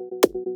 you